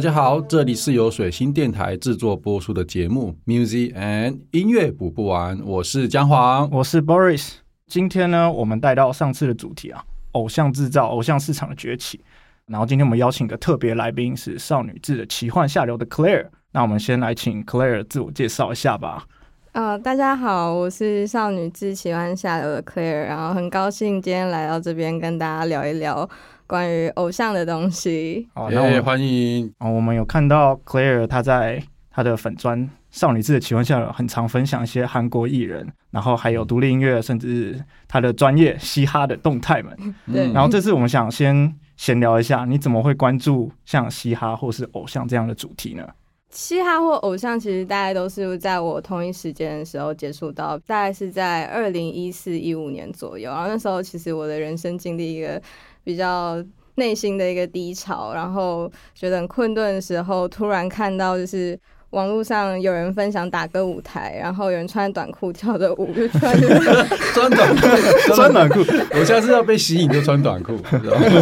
大家好，这里是由水星电台制作播出的节目《Music and 音乐补不完》，我是姜黄，我是 Boris。今天呢，我们带到上次的主题啊，偶像制造、偶像市场的崛起。然后今天我们邀请的特别来宾是少女志的奇幻下流的 Claire。那我们先来请 Claire 自我介绍一下吧。呃，大家好，我是少女志奇幻下流的 Claire，然后很高兴今天来到这边跟大家聊一聊关于偶像的东西。好，那我欢迎。哦，我们有看到 Claire 她在她的粉砖少女志的奇幻下很常分享一些韩国艺人，然后还有独立音乐，甚至她的专业嘻哈的动态们。对。然后这次我们想先。闲聊一下，你怎么会关注像嘻哈或是偶像这样的主题呢？嘻哈或偶像其实大概都是在我同一时间的时候接触到，大概是在二零一四一五年左右。然后那时候其实我的人生经历一个比较内心的一个低潮，然后觉得很困顿的时候，突然看到就是。网络上有人分享打歌舞台，然后有人穿短裤跳的舞，就穿穿短裤，穿短裤。我下次要被吸引就穿短裤，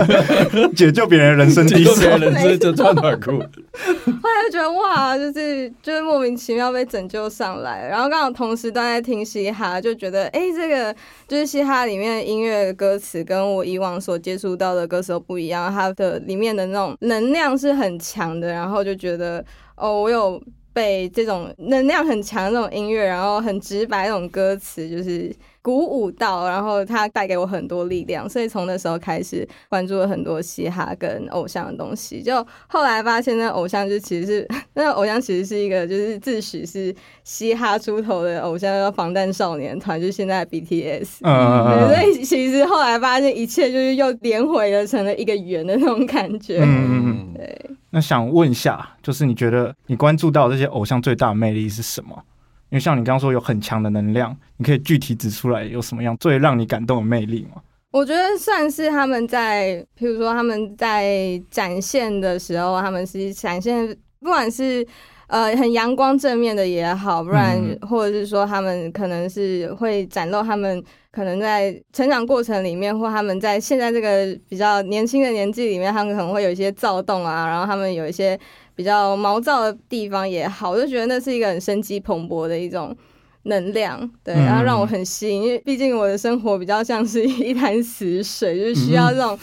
解救别人人生低潮，人生就穿短裤。后来就觉得哇，就是就是莫名其妙被拯救上来，然后刚好同时都在听嘻哈，就觉得哎，这个就是嘻哈里面的音乐歌词跟我以往所接触到的歌手不一样，它的里面的那种能量是很强的，然后就觉得哦，我有。被这种能量很强的那种音乐，然后很直白那种歌词，就是鼓舞到，然后它带给我很多力量，所以从那时候开始关注了很多嘻哈跟偶像的东西。就后来发现，那偶像就其实是那个偶像其实是一个就是自诩是嘻哈出头的偶像，叫防弹少年团，就现在 BTS。嗯所以其实后来发现，一切就是又连回了，成了一个圆的那种感觉。嗯嗯。对。那想问一下，就是你觉得你关注到这些偶像最大的魅力是什么？因为像你刚刚说有很强的能量，你可以具体指出来有什么样最让你感动的魅力吗？我觉得算是他们在，譬如说他们在展现的时候，他们是展现，不管是。呃，很阳光正面的也好，不然或者是说他们可能是会展露他们可能在成长过程里面，或他们在现在这个比较年轻的年纪里面，他们可能会有一些躁动啊，然后他们有一些比较毛躁的地方也好，我就觉得那是一个很生机蓬勃的一种能量，对，然后让我很吸引，因为毕竟我的生活比较像是一潭死水，就是需要这种。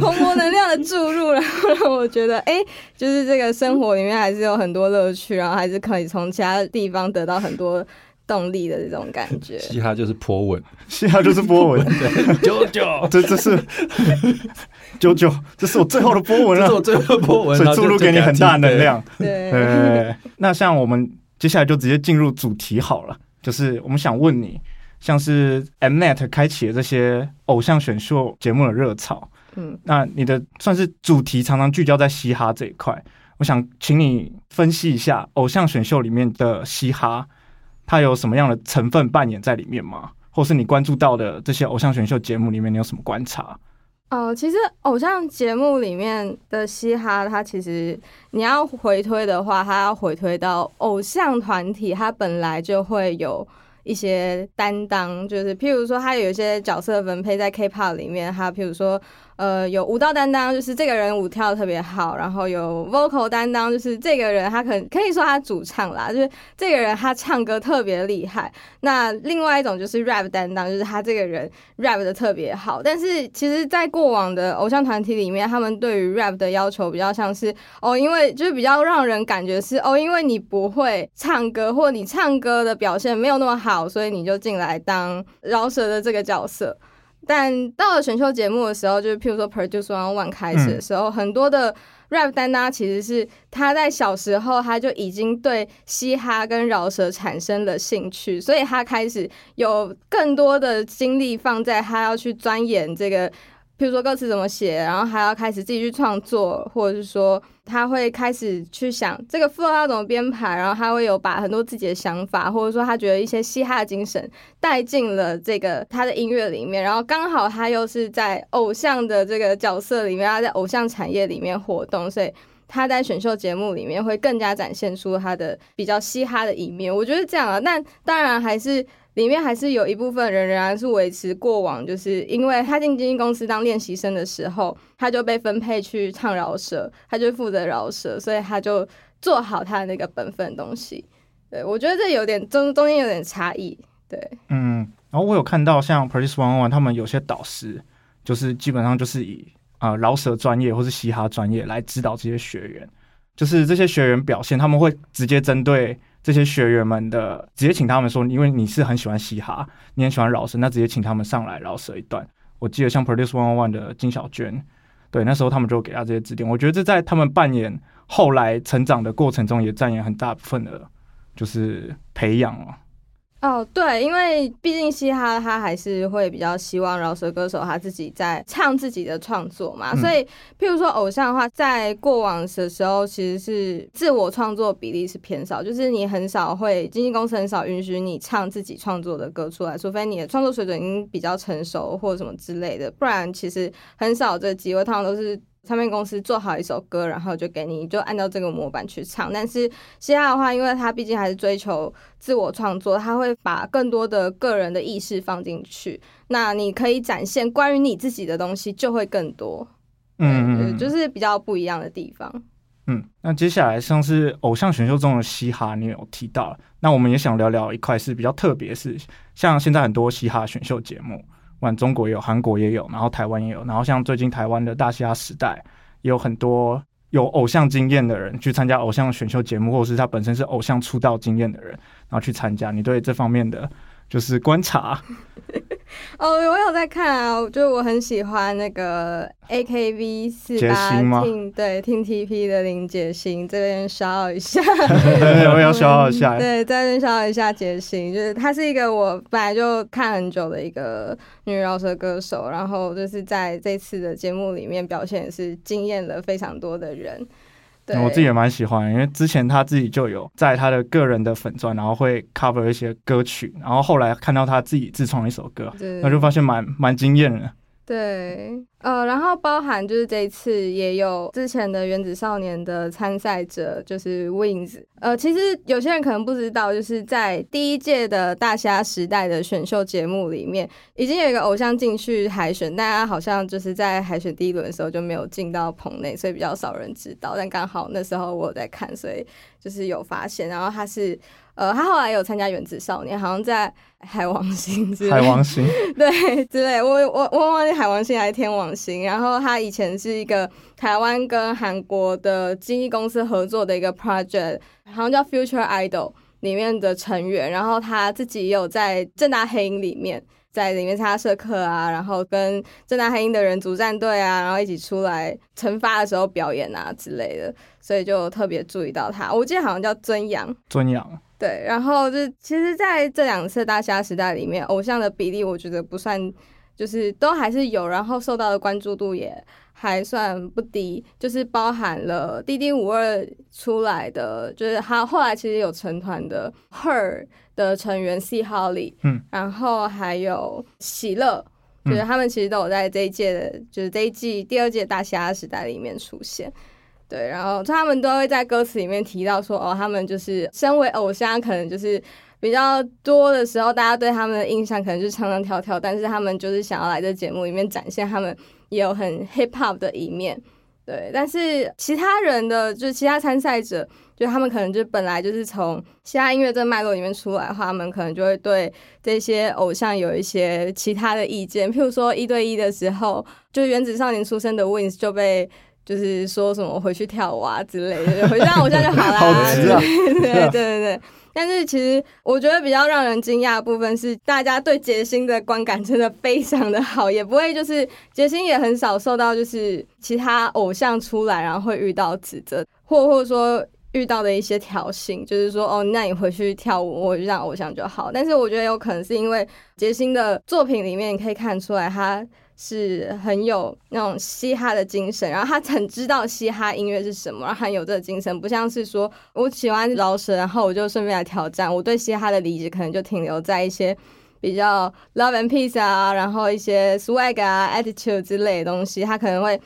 蓬勃能量的注入，然后让我觉得，哎，就是这个生活里面还是有很多乐趣，然后还是可以从其他地方得到很多动力的这种感觉。嘻哈就是波纹，嘻哈就是波纹，九九，这这是九九，这是我最后的波纹了，我最后的波纹，所以注入给你很大能量。对，那像我们接下来就直接进入主题好了，就是我们想问你。像是 Mnet 开启了这些偶像选秀节目的热潮，嗯，那你的算是主题常常聚焦在嘻哈这一块，我想请你分析一下偶像选秀里面的嘻哈，它有什么样的成分扮演在里面吗？或是你关注到的这些偶像选秀节目里面，你有什么观察？哦，其实偶像节目里面的嘻哈，它其实你要回推的话，它要回推到偶像团体，它本来就会有。一些担当，就是譬如说，它有一些角色分配在 K-pop 里面，它譬如说。呃，有舞蹈担当，就是这个人舞跳的特别好，然后有 vocal 担当，就是这个人他可可以说他主唱啦，就是这个人他唱歌特别厉害。那另外一种就是 rap 担当，就是他这个人 rap 的特别好。但是其实，在过往的偶像团体里面，他们对于 rap 的要求比较像是哦，因为就是比较让人感觉是哦，因为你不会唱歌，或你唱歌的表现没有那么好，所以你就进来当饶舌的这个角色。但到了选秀节目的时候，就是譬如说 Produce One One 开始的时候，很多的 rap 担当其实是他在小时候他就已经对嘻哈跟饶舌产生了兴趣，所以他开始有更多的精力放在他要去钻研这个。譬如说歌词怎么写，然后还要开始自己去创作，或者是说他会开始去想这个副要怎么编排，然后他会有把很多自己的想法，或者说他觉得一些嘻哈精神带进了这个他的音乐里面，然后刚好他又是在偶像的这个角色里面，他在偶像产业里面活动，所以他在选秀节目里面会更加展现出他的比较嘻哈的一面。我觉得这样啊，但当然还是。里面还是有一部分人仍然是维持过往，就是因为他进经纪公司当练习生的时候，他就被分配去唱饶舌，他就负责饶舌，所以他就做好他的那个本分东西。对我觉得这有点中中间有点差异。对，嗯，然后我有看到像 Produce One One 他们有些导师，就是基本上就是以啊饶舌专业或是嘻哈专业来指导这些学员，就是这些学员表现，他们会直接针对。这些学员们的直接请他们说，因为你是很喜欢嘻哈，你很喜欢饶舌，那直接请他们上来饶舌一段。我记得像 Produce One One 的金小娟，对，那时候他们就给他这些指点。我觉得这在他们扮演后来成长的过程中，也占演很大部分的，就是培养了。哦，对，因为毕竟嘻哈他还是会比较希望饶舌歌手他自己在唱自己的创作嘛，所以譬如说偶像的话，在过往的时候其实是自我创作比例是偏少，就是你很少会经纪公司很少允许你唱自己创作的歌出来，除非你的创作水准已经比较成熟或者什么之类的，不然其实很少这机会，通常都是。唱片公司做好一首歌，然后就给你，就按照这个模板去唱。但是嘻哈的话，因为它毕竟还是追求自我创作，他会把更多的个人的意识放进去。那你可以展现关于你自己的东西就会更多。嗯，就是比较不一样的地方。嗯，那接下来像是偶像选秀中的嘻哈，你有提到，那我们也想聊聊一块是比较特别，是像现在很多嘻哈选秀节目。玩中国也有，韩国也有，然后台湾也有，然后像最近台湾的大虾时代，也有很多有偶像经验的人去参加偶像选秀节目，或者是他本身是偶像出道经验的人，然后去参加。你对这方面的？就是观察。哦，我有在看啊，就我很喜欢那个 A K B 四八听对听 T P 的林杰星，这边消耗一下，对，我要消耗一下，对，在这边消耗一下杰星，就是她是一个我本来就看很久的一个女饶舌歌手，然后就是在这次的节目里面表现也是惊艳了非常多的人。我自己也蛮喜欢，因为之前他自己就有在他的个人的粉钻，然后会 cover 一些歌曲，然后后来看到他自己自创一首歌，那就发现蛮蛮惊艳的。对，呃，然后包含就是这一次也有之前的原子少年的参赛者，就是 Wings。呃，其实有些人可能不知道，就是在第一届的大虾时代的选秀节目里面，已经有一个偶像进去海选，大家好像就是在海选第一轮的时候就没有进到棚内，所以比较少人知道。但刚好那时候我在看，所以就是有发现。然后他是。呃，他后来有参加《原子少年》，好像在海王星之类。海王星。对，之类。我我我忘记海王星还是天王星。然后他以前是一个台湾跟韩国的经纪公司合作的一个 project，好像叫 Future Idol 里面的成员。然后他自己也有在正大黑影里面，在里面参加社课啊，然后跟正大黑鹰的人组战队啊，然后一起出来惩罚的时候表演啊之类的，所以就特别注意到他。我记得好像叫尊阳。尊阳。对，然后就其实在这两次大虾时代里面，偶像的比例我觉得不算，就是都还是有，然后受到的关注度也还算不低，就是包含了滴滴五二出来的，就是他后来其实有成团的 Her 的成员 C Holly，嗯，然后还有喜乐，就是他们其实都有在这一届的，就是这一季第二届大虾时代里面出现。对，然后他们都会在歌词里面提到说，哦，他们就是身为偶像，可能就是比较多的时候，大家对他们的印象可能就是唱唱跳跳，但是他们就是想要来这节目里面展现他们也有很 hip hop 的一面。对，但是其他人的就是其他参赛者，就他们可能就本来就是从其他音乐这脉络里面出来的话，他们可能就会对这些偶像有一些其他的意见。譬如说一对一的时候，就原子少年出身的 Wins 就被。就是说什么回去跳舞啊之类的，回去当偶像就好啦。好直啊！对对对对。但是其实我觉得比较让人惊讶的部分是，大家对杰星的观感真的非常的好，也不会就是杰星也很少受到就是其他偶像出来然后会遇到指责，或或者说遇到的一些挑衅，就是说哦，那你回去跳舞，我就让偶像就好。但是我觉得有可能是因为杰星的作品里面可以看出来他。是很有那种嘻哈的精神，然后他很知道嘻哈音乐是什么，然后很有这个精神，不像是说我喜欢饶舌，然后我就顺便来挑战。我对嘻哈的理解可能就停留在一些比较 love and peace 啊，然后一些 swag 啊，attitude 之类的东西，他可能会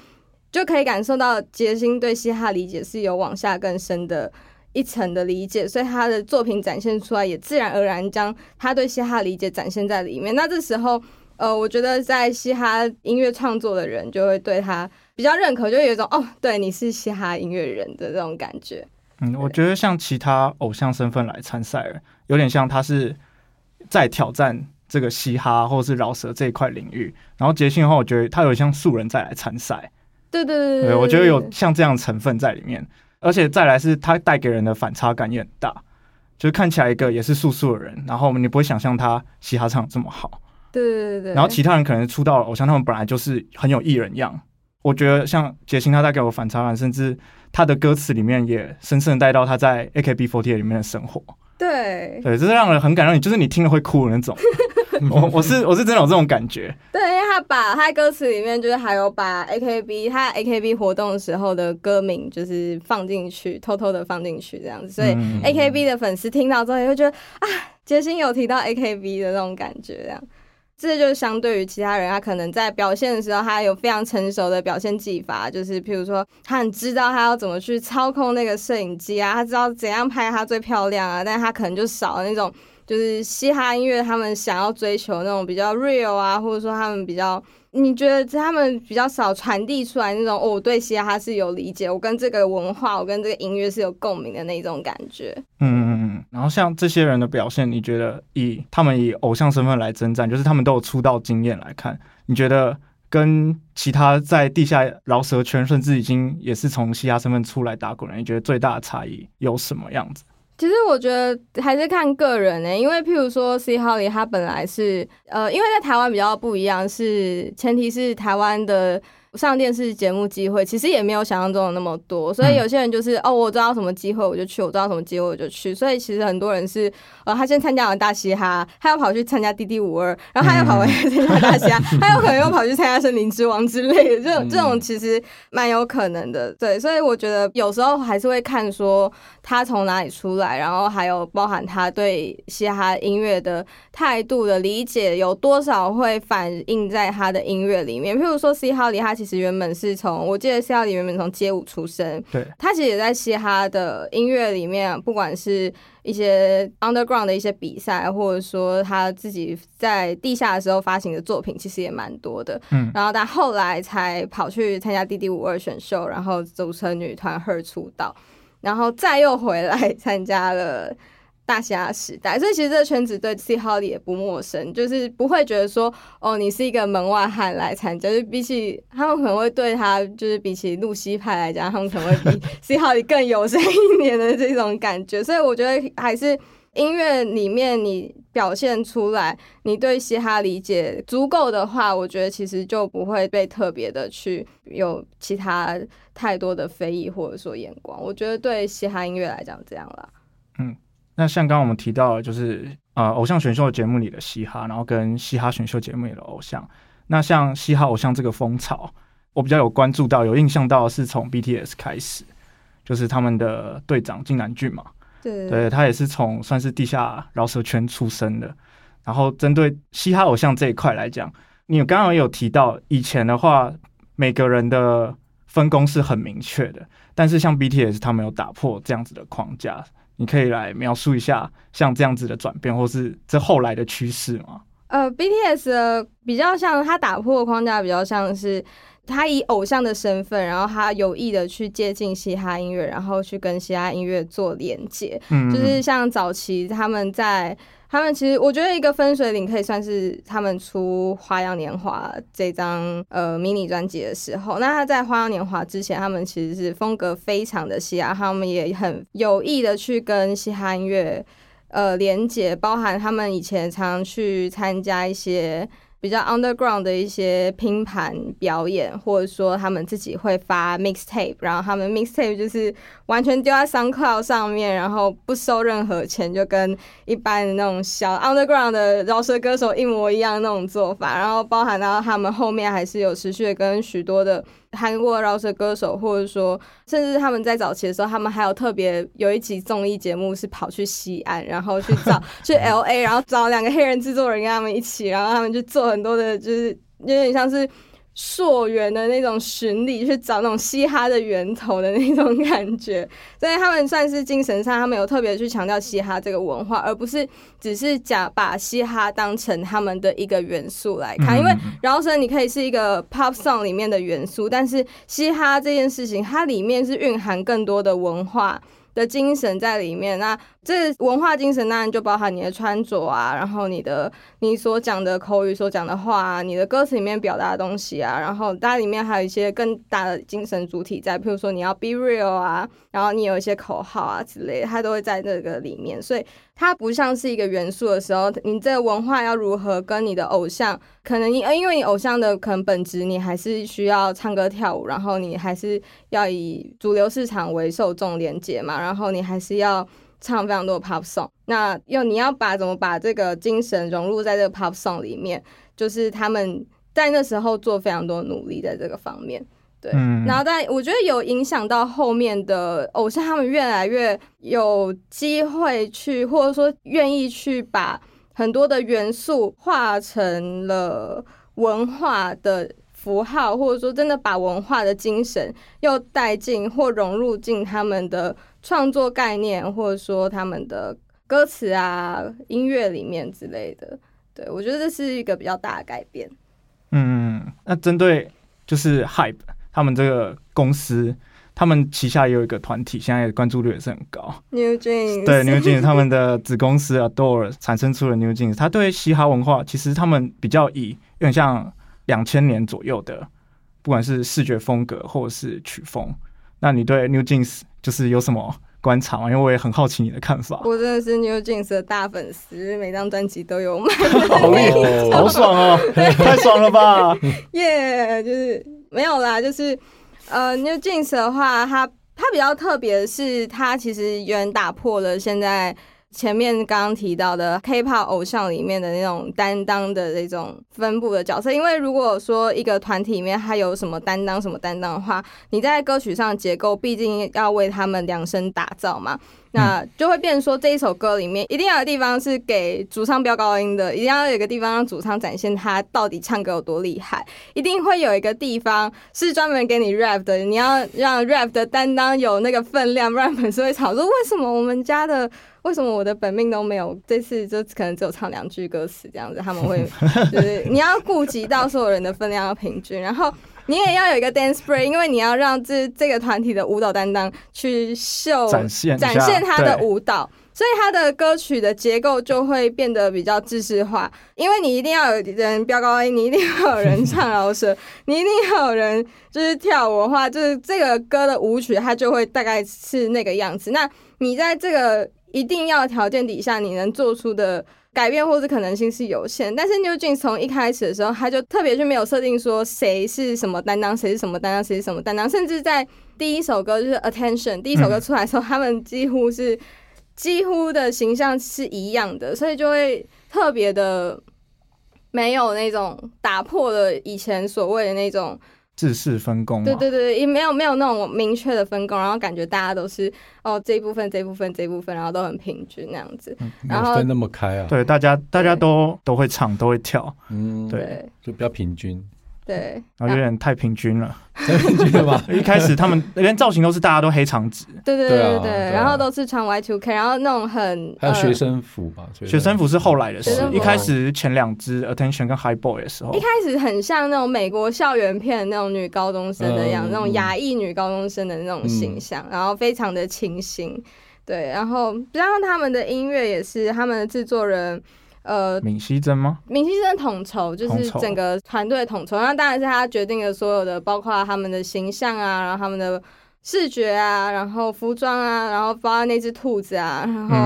就可以感受到杰星对嘻哈理解是有往下更深的一层的理解，所以他的作品展现出来也自然而然将他对嘻哈理解展现在里面。那这时候，呃，我觉得在嘻哈音乐创作的人就会对他比较认可，就有一种哦，对，你是嘻哈音乐人的这种感觉。嗯，我觉得像其他偶像身份来参赛，有点像他是在挑战这个嘻哈或者是饶舌这一块领域。然后杰信的话，我觉得他有像素人再来参赛。对对对对，我觉得有像这样成分在里面。而且再来是他带给人的反差感也很大，就是看起来一个也是素素的人，然后你不会想象他嘻哈唱这么好。对对对对。然后其他人可能出道偶像，他们本来就是很有艺人样。我觉得像杰星，他带给我反差感，甚至他的歌词里面也深深带到他在 AKB48 里面的生活。对，对，这是让人很感动，你就是你听了会哭的那种。我我是我是真的有这种感觉。对，因为他把他歌词里面就是还有把 AKB 他 AKB 活动的时候的歌名就是放进去，偷偷的放进去这样子，所以 AKB 的粉丝听到之后也会觉得啊，杰星有提到 AKB 的那种感觉这样。这就是相对于其他人，他可能在表现的时候，他有非常成熟的表现技法，就是譬如说，他很知道他要怎么去操控那个摄影机啊，他知道怎样拍他最漂亮啊，但他可能就少了那种，就是嘻哈音乐他们想要追求那种比较 real 啊，或者说他们比较。你觉得他们比较少传递出来那种，哦，我对嘻哈是有理解，我跟这个文化，我跟这个音乐是有共鸣的那种感觉。嗯嗯嗯。然后像这些人的表现，你觉得以他们以偶像身份来征战，就是他们都有出道经验来看，你觉得跟其他在地下饶舌圈，甚至已经也是从嘻哈身份出来打滚人，你觉得最大的差异有什么样子？其实我觉得还是看个人呢，因为譬如说 C Holly 他本来是呃，因为在台湾比较不一样，是前提是台湾的。上电视节目机会其实也没有想象中的那么多，所以有些人就是哦，我知道什么机会我就去，我知道什么机会我就去。所以其实很多人是呃，他先参加了大嘻哈，他又跑去参加滴滴五二，然后他又跑回来参加大嘻哈，他有可能又跑去参加森林之王之类的。这种这种其实蛮有可能的，对。所以我觉得有时候还是会看说他从哪里出来，然后还有包含他对嘻哈音乐的态度的理解有多少会反映在他的音乐里面。譬如说 C 哈里他。其实原本是从，我记得是要里原本从街舞出身，对，他其实也在嘻哈的音乐里面，不管是一些 underground 的一些比赛，或者说他自己在地下的时候发行的作品，其实也蛮多的。嗯，然后但后来才跑去参加 D D 五二选秀，然后组成女团 Her 出道，然后再又回来参加了。大虾时代，所以其实这个圈子对 C Holly 也不陌生，就是不会觉得说，哦，你是一个门外汉来参加，就比起他们可能会对他，就是比起露西派来讲，他们可能会比 C Holly 更友善一点的这种感觉。所以我觉得还是音乐里面你表现出来，你对嘻哈理解足够的话，我觉得其实就不会被特别的去有其他太多的非议或者说眼光。我觉得对嘻哈音乐来讲这样啦，嗯。那像刚刚我们提到，就是呃，偶像选秀节目里的嘻哈，然后跟嘻哈选秀节目里的偶像。那像嘻哈偶像这个风潮，我比较有关注到、有印象到，是从 BTS 开始，就是他们的队长金南俊嘛。对，对他也是从算是地下饶舌圈出身的。然后针对嘻哈偶像这一块来讲，你刚刚有提到，以前的话，每个人的分工是很明确的，但是像 BTS 他们有打破这样子的框架。你可以来描述一下像这样子的转变，或是这后来的趋势吗？呃，BTS 的比较像他打破框架，比较像是他以偶像的身份，然后他有意的去接近嘻哈音乐，然后去跟嘻哈音乐做连接。嗯，就是像早期他们在。他们其实，我觉得一个分水岭可以算是他们出《花样年华》这张呃迷你专辑的时候。那他在《花样年华》之前，他们其实是风格非常的嘻哈，他们也很有意的去跟嘻哈音乐呃连接，包含他们以前常去参加一些。比较 underground 的一些拼盘表演，或者说他们自己会发 mixtape，然后他们 mixtape 就是完全丢在 SoundCloud 上面，然后不收任何钱，就跟一般的那种小 underground 的饶舌歌手一模一样那种做法。然后包含到他们后面还是有持续的跟许多的。韩国饶舌歌手，或者说，甚至他们在早期的时候，他们还有特别有一集综艺节目是跑去西安，然后去找 去 L A，然后找两个黑人制作人跟他们一起，然后他们就做很多的，就是有点像是溯源的那种巡礼，去找那种嘻哈的源头的那种感觉，所以他们算是精神上，他们有特别去强调嘻哈这个文化，而不是只是讲把嘻哈当成他们的一个元素来看。因为饶舌你可以是一个 pop song 里面的元素，但是嘻哈这件事情，它里面是蕴含更多的文化。的精神在里面，那这文化精神当然就包含你的穿着啊，然后你的你所讲的口语所讲的话啊，你的歌词里面表达的东西啊，然后它里面还有一些更大的精神主体在，譬如说你要 be real 啊，然后你有一些口号啊之类，它都会在这个里面，所以。它不像是一个元素的时候，你这个文化要如何跟你的偶像？可能你，因为你偶像的可能本质，你还是需要唱歌跳舞，然后你还是要以主流市场为受众连接嘛，然后你还是要唱非常多 pop song。那要你要把怎么把这个精神融入在这个 pop song 里面，就是他们在那时候做非常多努力在这个方面。对，然后但我觉得有影响到后面的偶像，他们越来越有机会去，或者说愿意去把很多的元素化成了文化的符号，或者说真的把文化的精神又带进或融入进他们的创作概念，或者说他们的歌词啊、音乐里面之类的。对我觉得这是一个比较大的改变。嗯，那针对就是 Hype。他们这个公司，他们旗下也有一个团体，现在关注率也是很高。New Jeans 对 New Jeans 他们的子公司 Adore 产生出了 New Jeans，他对嘻哈文化其实他们比较以有点像两千年左右的，不管是视觉风格或者是曲风。那你对 New Jeans 就是有什么观察吗？因为我也很好奇你的看法。我真的是 New Jeans 的大粉丝，每张专辑都有买。好厉害，好爽哦，太爽了吧！耶，就是。没有啦，就是呃，New Jeans 的话，它它比较特别的是，它其实有点打破了现在前面刚刚提到的 K-pop 偶像里面的那种担当的这种分布的角色。因为如果说一个团体里面他有什么担当什么担当的话，你在歌曲上结构毕竟要为他们量身打造嘛。那就会变成说，这一首歌里面一定要有地方是给主唱飙高音的，一定要有一个地方让主唱展现他到底唱歌有多厉害，一定会有一个地方是专门给你 rap 的，你要让 rap 的担当有那个分量，不然粉丝会吵说为什么我们家的，为什么我的本命都没有，这次就可能只有唱两句歌词这样子，他们会 就是你要顾及到所有人的分量要平均，然后。你也要有一个 dance break，因为你要让这这个团体的舞蹈担当去秀展现展现他的舞蹈，所以他的歌曲的结构就会变得比较知识化。因为你一定要有人飙高音，你一定要有人唱饶舌，你一定要有人就是跳舞的话，就是这个歌的舞曲它就会大概是那个样子。那你在这个一定要条件底下，你能做出的。改变或者可能性是有限，但是 New Jeans 从一开始的时候，他就特别就没有设定说谁是什么担当，谁是什么担当，谁是什么担当，甚至在第一首歌就是 Attention 第一首歌出来的时候，他们几乎是几乎的形象是一样的，所以就会特别的没有那种打破了以前所谓的那种。制式分工，对对对，也没有没有那种明确的分工，然后感觉大家都是哦这一部分这一部分这一部分，然后都很平均那样子，然后分那么开啊？对，大家大家都都会唱，都会跳，嗯，对，就比较平均。对，然后有点太平均了，太平均了吧？一开始他们连造型都是大家都黑长直，对对对对对，然后都是穿 Y two K，然后那种很还有学生服吧？学生服是后来的事，一开始前两支 Attention 跟 High Boy 的时候，一开始很像那种美国校园片那种女高中生的样，那种亚裔女高中生的那种形象，然后非常的清新，对，然后加上他们的音乐也是他们的制作人。呃，闵熙珍吗？闵熙珍统筹就是整个团队统筹，那当然是他决定了所有的，包括他们的形象啊，然后他们的视觉啊，然后服装啊，然后包括那只兔子啊，然后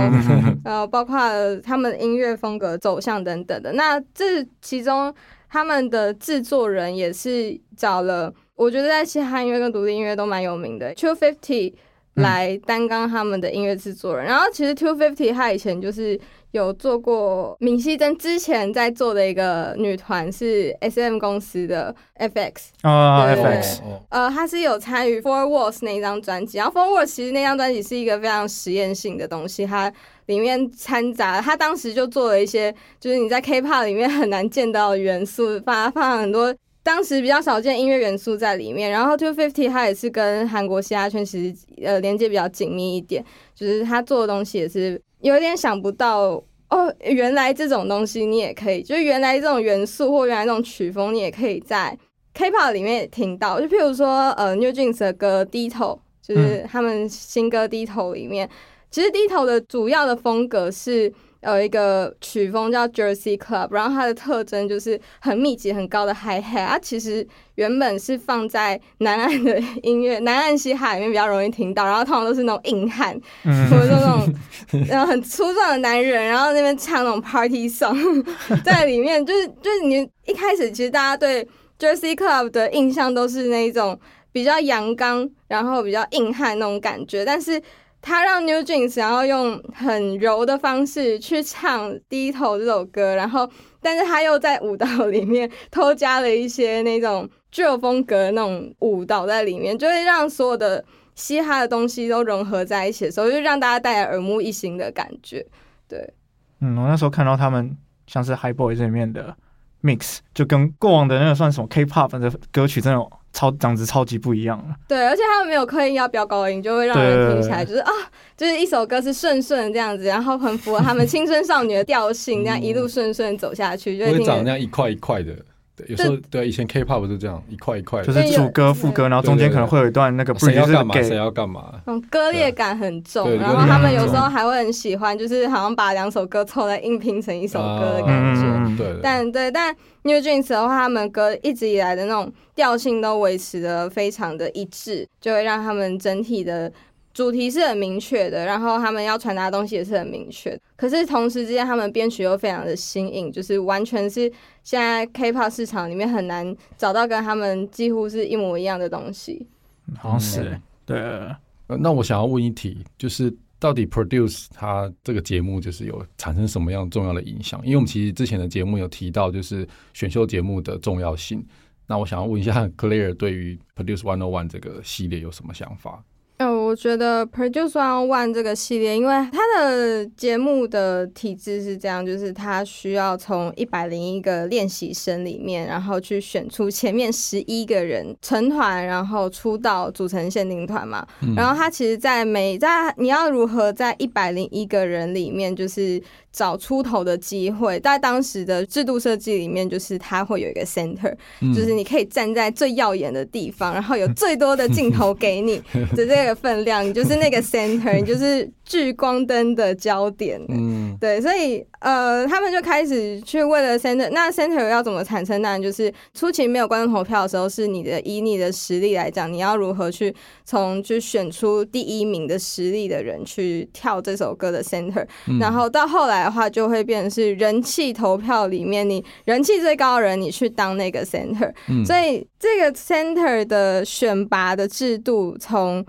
呃，包括他们音乐风格走向等等的。那这其中他们的制作人也是找了，我觉得在嘻哈音乐跟独立音乐都蛮有名的 Two Fifty 来担纲他们的音乐制作人。然后其实 Two Fifty 他以前就是。有做过闵熙珍之前在做的一个女团是 S M 公司的 F X 啊，F X，呃，她是有参与 Four Walls 那一张专辑，然后 Four Walls 其实那张专辑是一个非常实验性的东西，它里面掺杂，他当时就做了一些，就是你在 K-pop 里面很难见到的元素，放放很多当时比较少见音乐元素在里面。然后 Two Fifty 它也是跟韩国嘻哈圈其实呃连接比较紧密一点，就是他做的东西也是有点想不到哦，原来这种东西你也可以，就是原来这种元素或原来这种曲风你也可以在 K-pop 里面听到。就譬如说呃 New Jeans 的歌低头，就是他们新歌低头里面，其实低头的主要的风格是。有一个曲风叫 Jersey Club，然后它的特征就是很密集、很高的 Hi Hat。它其实原本是放在南岸的音乐、南岸嘻哈里面比较容易听到，然后通常都是那种硬汉，或者说那种 然后很粗壮的男人，然后那边唱那种 Party song 在里面，就是就是你一开始其实大家对 Jersey Club 的印象都是那一种比较阳刚，然后比较硬汉那种感觉，但是。他让 New Jeans 然后用很柔的方式去唱《低头》这首歌，然后，但是他又在舞蹈里面偷加了一些那种旧风格那种舞蹈在里面，就会让所有的嘻哈的东西都融合在一起的时候，就让大家带来耳目一新的感觉。对，嗯，我那时候看到他们像是 High Boy 这里面的 mix，就跟过往的那个算什么 K-pop 的歌曲这种。超长子超级不一样了，对，而且他们没有刻意要飙高音，就会让人听起来就是啊，就是一首歌是顺顺这样子，然后很符合他们青春少女的调性，这样一路顺顺走下去，就会长那样一块一块的。对，有时候对以前 K-pop 是这样一块一块，就是主歌副歌，然后中间可能会有一段那个谁要干嘛谁要干嘛，嗯，割裂感很重，然后他们有时候还会很喜欢，就是好像把两首歌凑在硬拼成一首歌的感觉。对，但对，但 New Jeans 的话，他们歌一直以来的那种调性都维持的非常的一致，就会让他们整体的。主题是很明确的，然后他们要传达的东西也是很明确。可是同时之间，他们编曲又非常的新颖，就是完全是现在 K-pop 市场里面很难找到跟他们几乎是一模一样的东西。好像是对。那我想要问一题，就是到底 Produce 它这个节目就是有产生什么样重要的影响？因为我们其实之前的节目有提到，就是选秀节目的重要性。那我想要问一下 Claire，对于 Produce One O One 这个系列有什么想法？嗯，我觉得 Produce One One 这个系列，因为它的节目的体制是这样，就是它需要从一百零一个练习生里面，然后去选出前面十一个人成团，然后出道组成限定团嘛。然后它其实，在每在你要如何在一百零一个人里面，就是。找出头的机会，在当时的制度设计里面，就是它会有一个 center，就是你可以站在最耀眼的地方，然后有最多的镜头给你的这个分量，你就是那个 center，你就是聚光灯的焦点。嗯，对，所以呃，他们就开始去为了 center，那 center 要怎么产生？当然就是初期没有观众投票的时候，是你的以你的实力来讲，你要如何去从去选出第一名的实力的人去跳这首歌的 center，然后到后来。的话就会变成是人气投票里面，你人气最高的人，你去当那个 center。所以这个 center 的选拔的制度，从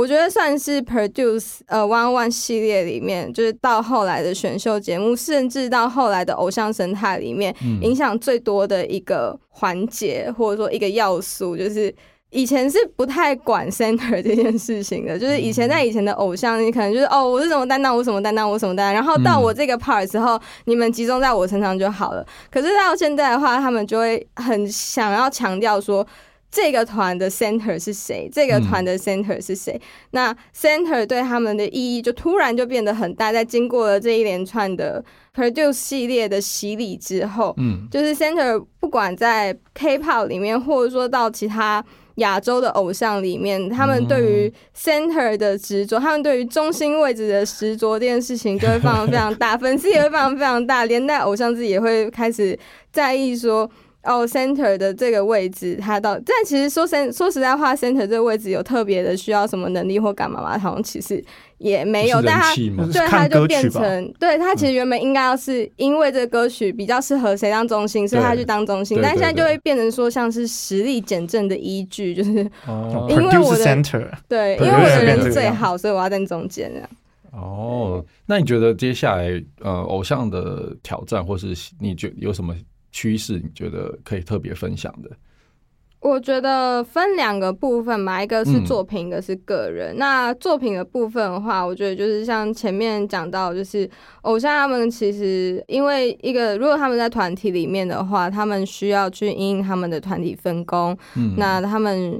我觉得算是 produce 呃 one one 系列里面，就是到后来的选秀节目，甚至到后来的偶像生态里面，影响最多的一个环节，或者说一个要素，就是。以前是不太管 center 这件事情的，就是以前在以前的偶像，你可能就是哦，我是什么担当，我什么担当，我什么担当，然后到我这个 part 之后，你们集中在我身上就好了。可是到现在的话，他们就会很想要强调说，这个团的 center 是谁，这个团的 center 是谁。那 center 对他们的意义就突然就变得很大，在经过了这一连串的 produce 系列的洗礼之后，嗯，就是 center 不管在 K-pop 里面，或者说到其他。亚洲的偶像里面，他们对于 center 的执着，他们对于中心位置的执着这件事情就会非常非常大，粉丝也会非常非常大，连带偶像自己也会开始在意说，哦，center 的这个位置，他到但其实说实说实在话，center 这个位置有特别的需要什么能力或干嘛吗？好像其实。也没有，但他对他就变成，对他其实原本应该要是因为这个歌曲比较适合谁当中心，所以他去当中心，但现在就会变成说像是实力减震的依据，就是因为我的对，因为我的人是最好，所以我要在中间这样。哦，那你觉得接下来呃偶像的挑战，或是你觉有什么趋势，你觉得可以特别分享的？我觉得分两个部分嘛，一个是作品，一个是个人。那作品的部分的话，我觉得就是像前面讲到，就是偶像他们其实因为一个，如果他们在团体里面的话，他们需要去因他们的团体分工。嗯，那他们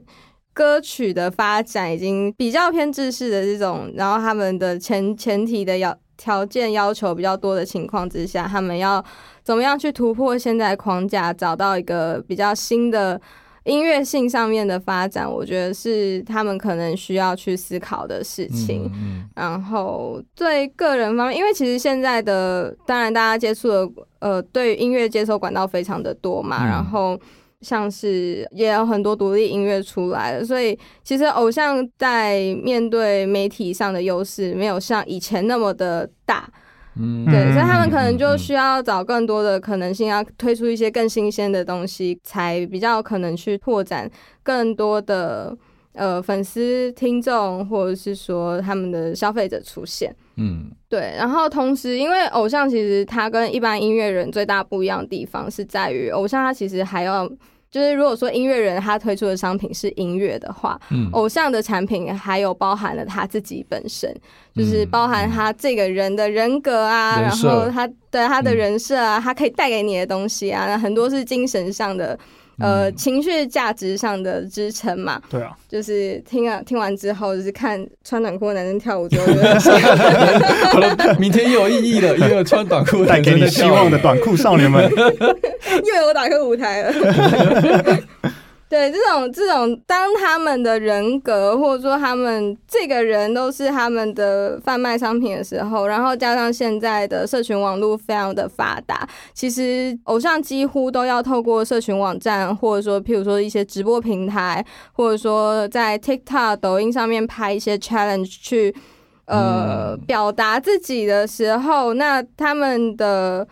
歌曲的发展已经比较偏制式的这种，然后他们的前前提的要条件要求比较多的情况之下，他们要怎么样去突破现在框架，找到一个比较新的。音乐性上面的发展，我觉得是他们可能需要去思考的事情。然后对个人方面，因为其实现在的当然大家接触的呃，对音乐接收管道非常的多嘛，然后像是也有很多独立音乐出来了，所以其实偶像在面对媒体上的优势没有像以前那么的大。嗯，对，所以他们可能就需要找更多的可能性，要推出一些更新鲜的东西，才比较可能去拓展更多的呃粉丝、听众，或者是说他们的消费者出现。嗯，对。然后同时，因为偶像其实他跟一般音乐人最大不一样的地方是在于，偶像他其实还要。就是如果说音乐人他推出的商品是音乐的话，偶像的产品还有包含了他自己本身，就是包含他这个人的人格啊，然后他对他的人设啊，他可以带给你的东西啊，那很多是精神上的。呃，情绪价值上的支撑嘛，对啊，就是听了听完之后，就是看穿短裤的男生跳舞之后，好了，明天又有意义了，又有穿短裤带给你希望的短裤少年们，又有打开舞台了。对这种这种，当他们的人格或者说他们这个人都是他们的贩卖商品的时候，然后加上现在的社群网络非常的发达，其实偶像几乎都要透过社群网站，或者说譬如说一些直播平台，或者说在 TikTok、抖音上面拍一些 challenge 去呃表达自己的时候，那他们的。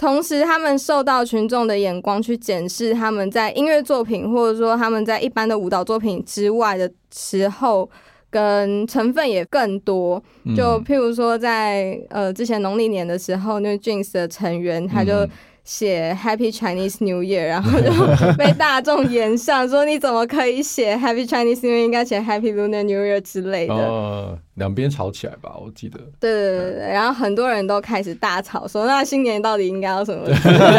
同时，他们受到群众的眼光去检视他们在音乐作品，或者说他们在一般的舞蹈作品之外的时候，跟成分也更多。就譬如说，在呃之前农历年的时候，那个 Jeans 的成员他就。写 Happy Chinese New Year，然后就被大众言上，说你怎么可以写 Happy Chinese New Year，应该写 Happy Lunar New Year 之类的。哦，两边吵起来吧，我记得。对对对对，然后很多人都开始大吵，说那新年到底应该要什么？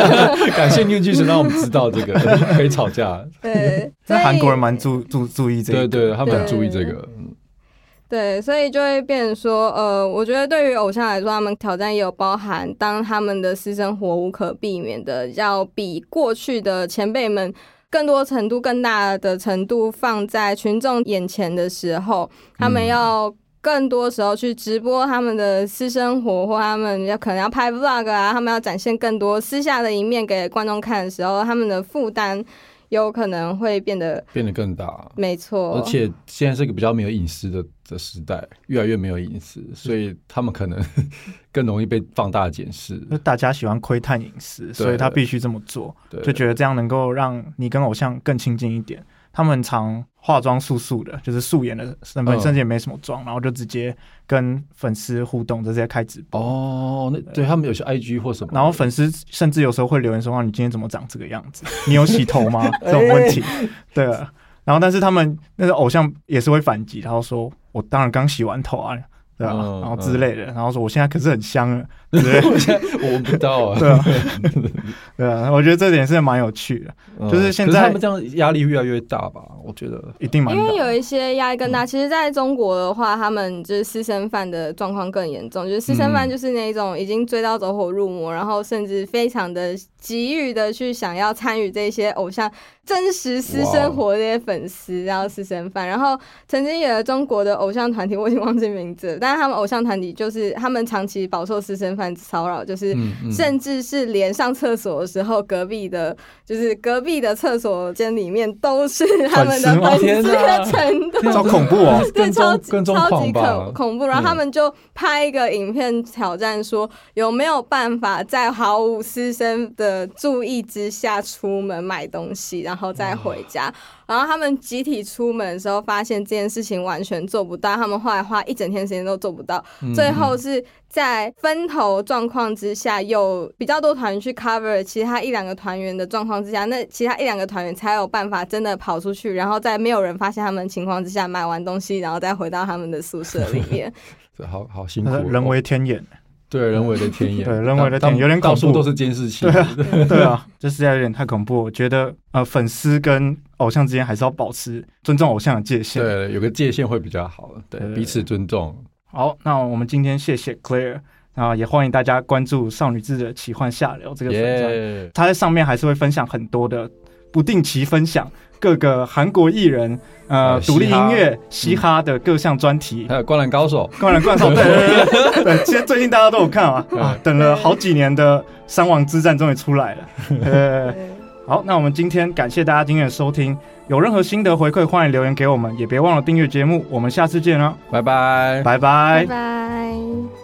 感谢 New Jeans 让我们知道这个可以吵架。对，那韩国人蛮注注注意这个，对对，他们很注意这个。对，所以就会变成说，呃，我觉得对于偶像来说，他们挑战也有包含，当他们的私生活无可避免的要比过去的前辈们更多程度、更大的程度放在群众眼前的时候，他们要更多时候去直播他们的私生活，或他们要可能要拍 vlog 啊，他们要展现更多私下的一面给观众看的时候，他们的负担。有可能会变得变得更大，没错。而且现在是一个比较没有隐私的的时代，越来越没有隐私，所以他们可能 更容易被放大检视。大家喜欢窥探隐私，所以他必须这么做，就觉得这样能够让你跟偶像更亲近一点。他们常化妆素素的，就是素颜的身份，甚至也没什么妆，然后就直接跟粉丝互动，直接开直播。哦，那对他们有些 IG 或什么，然后粉丝甚至有时候会留言说：“你今天怎么长这个样子？你有洗头吗？” 这种问题，对。然后，但是他们那个偶像也是会反击，然后说：“我当然刚洗完头啊。”对啊，然后之类的，然后说我现在可是很香啊，对不对？我现在我不知道啊，对啊，对啊，我觉得这点是蛮有趣的，就是现在他们这样压力越来越大吧？我觉得一定蛮，因为有一些压力更大。其实在中国的话，他们就是私生饭的状况更严重，就是私生饭就是那种已经追到走火入魔，然后甚至非常的急于的去想要参与这些偶像。真实私生活这些粉丝，然后私生饭，然后曾经有中国的偶像团体，我已经忘记名字，但是他们偶像团体就是他们长期饱受私生饭骚扰，就是甚至是连上厕所的时候，隔壁的，就是隔壁的厕所间里面都是他们的粉丝的程度，超恐怖哦，对，超级超级恐恐怖。然后他们就拍一个影片挑战，说有没有办法在毫无私生的注意之下出门买东西，然后。后再回家。然后他们集体出门的时候，发现这件事情完全做不到。他们后来花一整天时间都做不到，最后是在分头状况之下，有比较多团员去 cover 其他一两个团员的状况之下，那其他一两个团员才有办法真的跑出去，然后在没有人发现他们情况之下买完东西，然后再回到他们的宿舍里面。这好好辛苦，人为天眼。对人为的天 眼，对人为的天眼有点恐怖，都是监视器。对啊，对啊，这实在有点太恐怖。我觉得呃，粉丝跟偶像之间还是要保持尊重偶像的界限。对，有个界限会比较好。对，彼此尊重。好，那我们今天谢谢 Claire，啊，也欢迎大家关注少女志的奇幻下流这个粉专，他在上面还是会分享很多的不定期分享。各个韩国艺人，呃，独立音乐、嘻哈的各项专题，还有《灌篮高手》。灌篮高手，对对对对，其实最近大家都有看啊，啊，等了好几年的《三王之战》终于出来了。呃，好，那我们今天感谢大家今天的收听，有任何心得回馈，欢迎留言给我们，也别忘了订阅节目，我们下次见了，拜拜，拜拜，拜拜。